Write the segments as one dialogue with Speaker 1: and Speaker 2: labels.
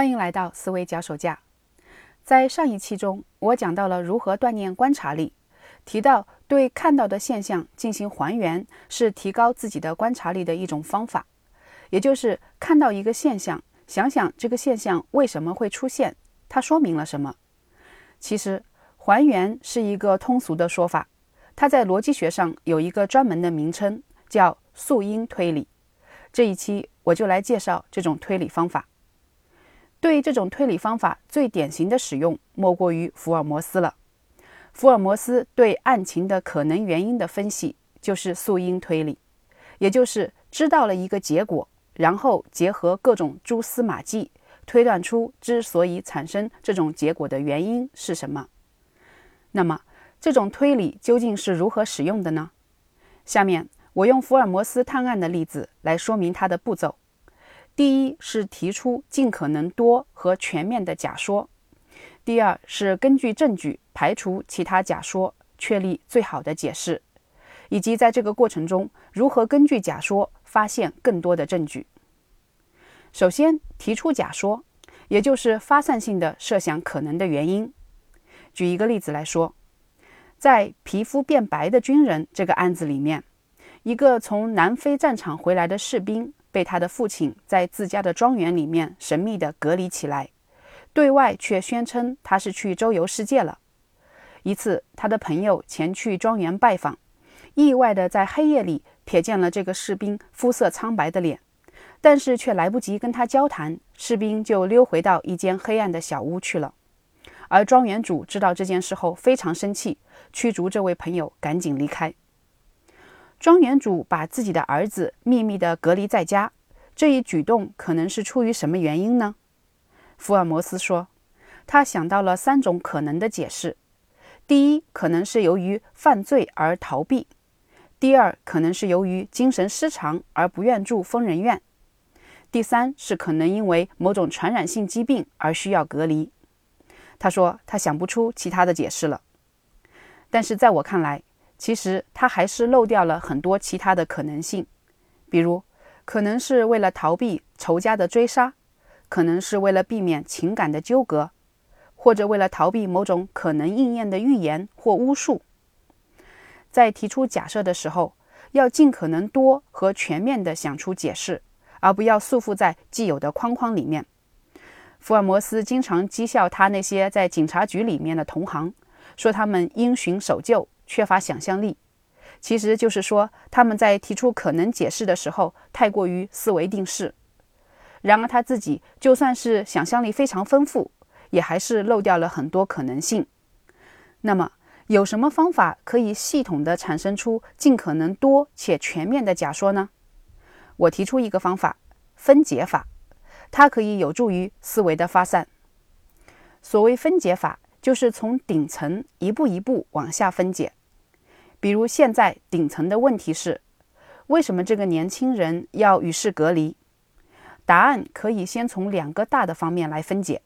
Speaker 1: 欢迎来到思维脚手架。在上一期中，我讲到了如何锻炼观察力，提到对看到的现象进行还原是提高自己的观察力的一种方法。也就是看到一个现象，想想这个现象为什么会出现，它说明了什么。其实，还原是一个通俗的说法，它在逻辑学上有一个专门的名称，叫素因推理。这一期我就来介绍这种推理方法。对于这种推理方法最典型的使用，莫过于福尔摩斯了。福尔摩斯对案情的可能原因的分析，就是素因推理，也就是知道了一个结果，然后结合各种蛛丝马迹，推断出之所以产生这种结果的原因是什么。那么，这种推理究竟是如何使用的呢？下面我用福尔摩斯探案的例子来说明它的步骤。第一是提出尽可能多和全面的假说，第二是根据证据排除其他假说，确立最好的解释，以及在这个过程中如何根据假说发现更多的证据。首先提出假说，也就是发散性的设想可能的原因。举一个例子来说，在皮肤变白的军人这个案子里面，一个从南非战场回来的士兵。被他的父亲在自家的庄园里面神秘地隔离起来，对外却宣称他是去周游世界了。一次，他的朋友前去庄园拜访，意外地在黑夜里瞥见了这个士兵肤色苍白的脸，但是却来不及跟他交谈，士兵就溜回到一间黑暗的小屋去了。而庄园主知道这件事后非常生气，驱逐这位朋友赶紧离开。庄园主把自己的儿子秘密地隔离在家，这一举动可能是出于什么原因呢？福尔摩斯说，他想到了三种可能的解释：第一，可能是由于犯罪而逃避；第二，可能是由于精神失常而不愿住疯人院；第三是可能因为某种传染性疾病而需要隔离。他说他想不出其他的解释了，但是在我看来。其实他还是漏掉了很多其他的可能性，比如可能是为了逃避仇家的追杀，可能是为了避免情感的纠葛，或者为了逃避某种可能应验的预言或巫术。在提出假设的时候，要尽可能多和全面地想出解释，而不要束缚在既有的框框里面。福尔摩斯经常讥笑他那些在警察局里面的同行，说他们因循守旧。缺乏想象力，其实就是说他们在提出可能解释的时候太过于思维定式。然而他自己就算是想象力非常丰富，也还是漏掉了很多可能性。那么有什么方法可以系统的产生出尽可能多且全面的假说呢？我提出一个方法——分解法，它可以有助于思维的发散。所谓分解法，就是从顶层一步一步往下分解。比如，现在顶层的问题是：为什么这个年轻人要与世隔离？答案可以先从两个大的方面来分解：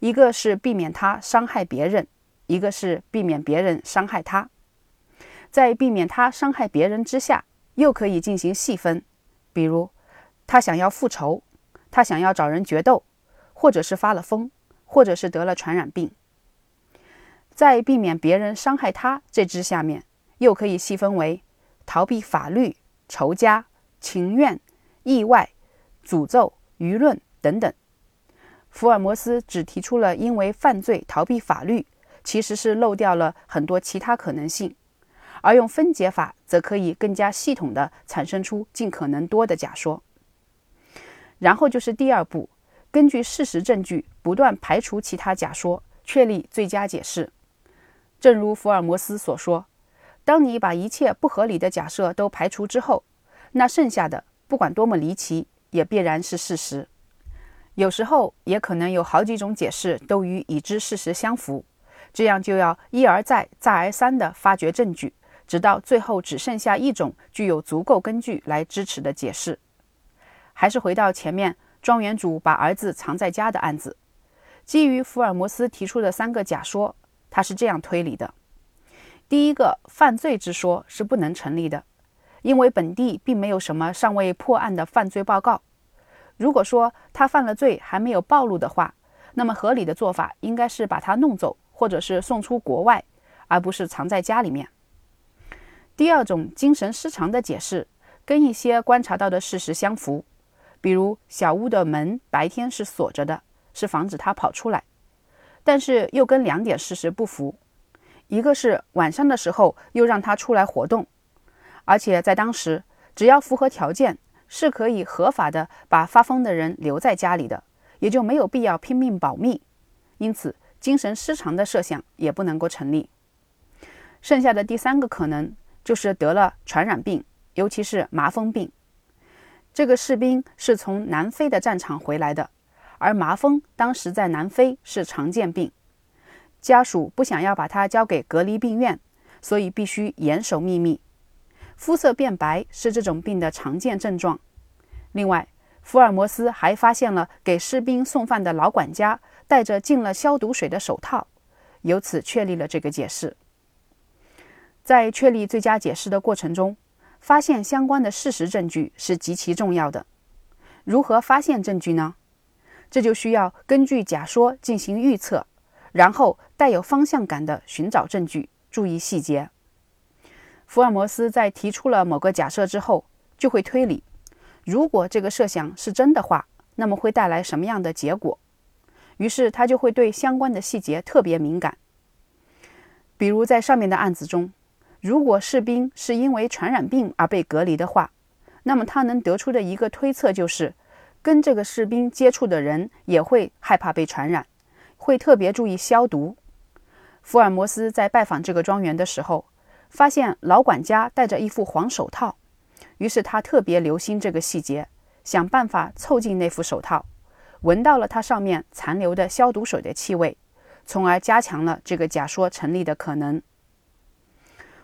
Speaker 1: 一个是避免他伤害别人，一个是避免别人伤害他。在避免他伤害别人之下，又可以进行细分，比如他想要复仇，他想要找人决斗，或者是发了疯，或者是得了传染病。在避免别人伤害他这支下面。又可以细分为逃避法律、仇家、情愿、意外、诅咒、舆论等等。福尔摩斯只提出了因为犯罪逃避法律，其实是漏掉了很多其他可能性。而用分解法，则可以更加系统地产生出尽可能多的假说。然后就是第二步，根据事实证据不断排除其他假说，确立最佳解释。正如福尔摩斯所说。当你把一切不合理的假设都排除之后，那剩下的不管多么离奇，也必然是事实。有时候也可能有好几种解释都与已知事实相符，这样就要一而再、再而三地发掘证据，直到最后只剩下一种具有足够根据来支持的解释。还是回到前面，庄园主把儿子藏在家的案子，基于福尔摩斯提出的三个假说，他是这样推理的。第一个犯罪之说是不能成立的，因为本地并没有什么尚未破案的犯罪报告。如果说他犯了罪还没有暴露的话，那么合理的做法应该是把他弄走，或者是送出国外，而不是藏在家里面。第二种精神失常的解释，跟一些观察到的事实相符，比如小屋的门白天是锁着的，是防止他跑出来，但是又跟两点事实不符，一个是晚上的时候又让他出来活动，而且在当时只要符合条件。是可以合法的把发疯的人留在家里的，也就没有必要拼命保密，因此精神失常的设想也不能够成立。剩下的第三个可能就是得了传染病，尤其是麻风病。这个士兵是从南非的战场回来的，而麻风当时在南非是常见病，家属不想要把他交给隔离病院，所以必须严守秘密。肤色变白是这种病的常见症状。另外，福尔摩斯还发现了给士兵送饭的老管家戴着浸了消毒水的手套，由此确立了这个解释。在确立最佳解释的过程中，发现相关的事实证据是极其重要的。如何发现证据呢？这就需要根据假说进行预测，然后带有方向感的寻找证据，注意细节。福尔摩斯在提出了某个假设之后，就会推理：如果这个设想是真的话，那么会带来什么样的结果？于是他就会对相关的细节特别敏感。比如在上面的案子中，如果士兵是因为传染病而被隔离的话，那么他能得出的一个推测就是，跟这个士兵接触的人也会害怕被传染，会特别注意消毒。福尔摩斯在拜访这个庄园的时候。发现老管家戴着一副黄手套，于是他特别留心这个细节，想办法凑近那副手套，闻到了它上面残留的消毒水的气味，从而加强了这个假说成立的可能。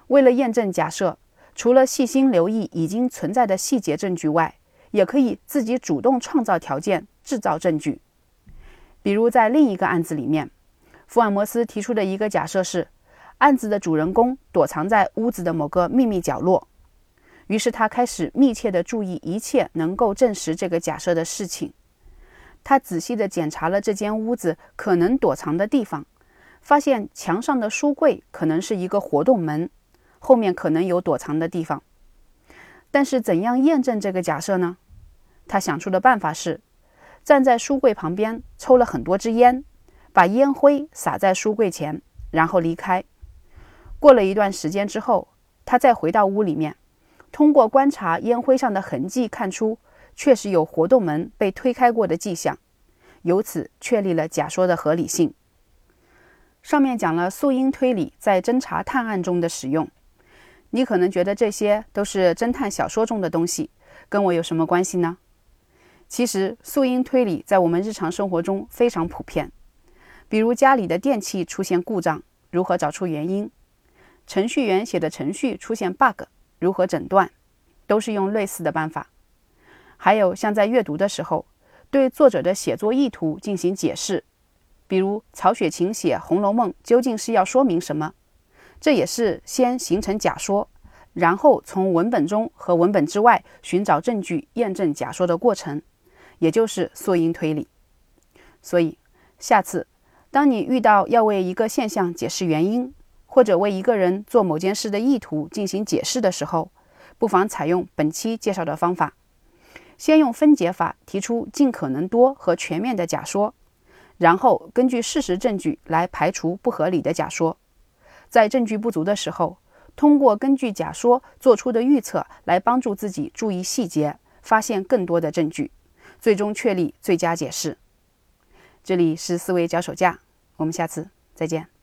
Speaker 1: 为了验证假设，除了细心留意已经存在的细节证据外，也可以自己主动创造条件，制造证据。比如在另一个案子里面，福尔摩斯提出的一个假设是。案子的主人公躲藏在屋子的某个秘密角落，于是他开始密切地注意一切能够证实这个假设的事情。他仔细地检查了这间屋子可能躲藏的地方，发现墙上的书柜可能是一个活动门，后面可能有躲藏的地方。但是，怎样验证这个假设呢？他想出的办法是，站在书柜旁边抽了很多支烟，把烟灰撒在书柜前，然后离开。过了一段时间之后，他再回到屋里面，通过观察烟灰上的痕迹，看出确实有活动门被推开过的迹象，由此确立了假说的合理性。上面讲了素因推理在侦查探案中的使用，你可能觉得这些都是侦探小说中的东西，跟我有什么关系呢？其实素因推理在我们日常生活中非常普遍，比如家里的电器出现故障，如何找出原因？程序员写的程序出现 bug，如何诊断，都是用类似的办法。还有像在阅读的时候，对作者的写作意图进行解释，比如曹雪芹写《红楼梦》究竟是要说明什么，这也是先形成假说，然后从文本中和文本之外寻找证据验证假说的过程，也就是素因推理。所以，下次当你遇到要为一个现象解释原因，或者为一个人做某件事的意图进行解释的时候，不妨采用本期介绍的方法：先用分解法提出尽可能多和全面的假说，然后根据事实证据来排除不合理的假说。在证据不足的时候，通过根据假说做出的预测来帮助自己注意细节，发现更多的证据，最终确立最佳解释。这里是思维脚手架，我们下次再见。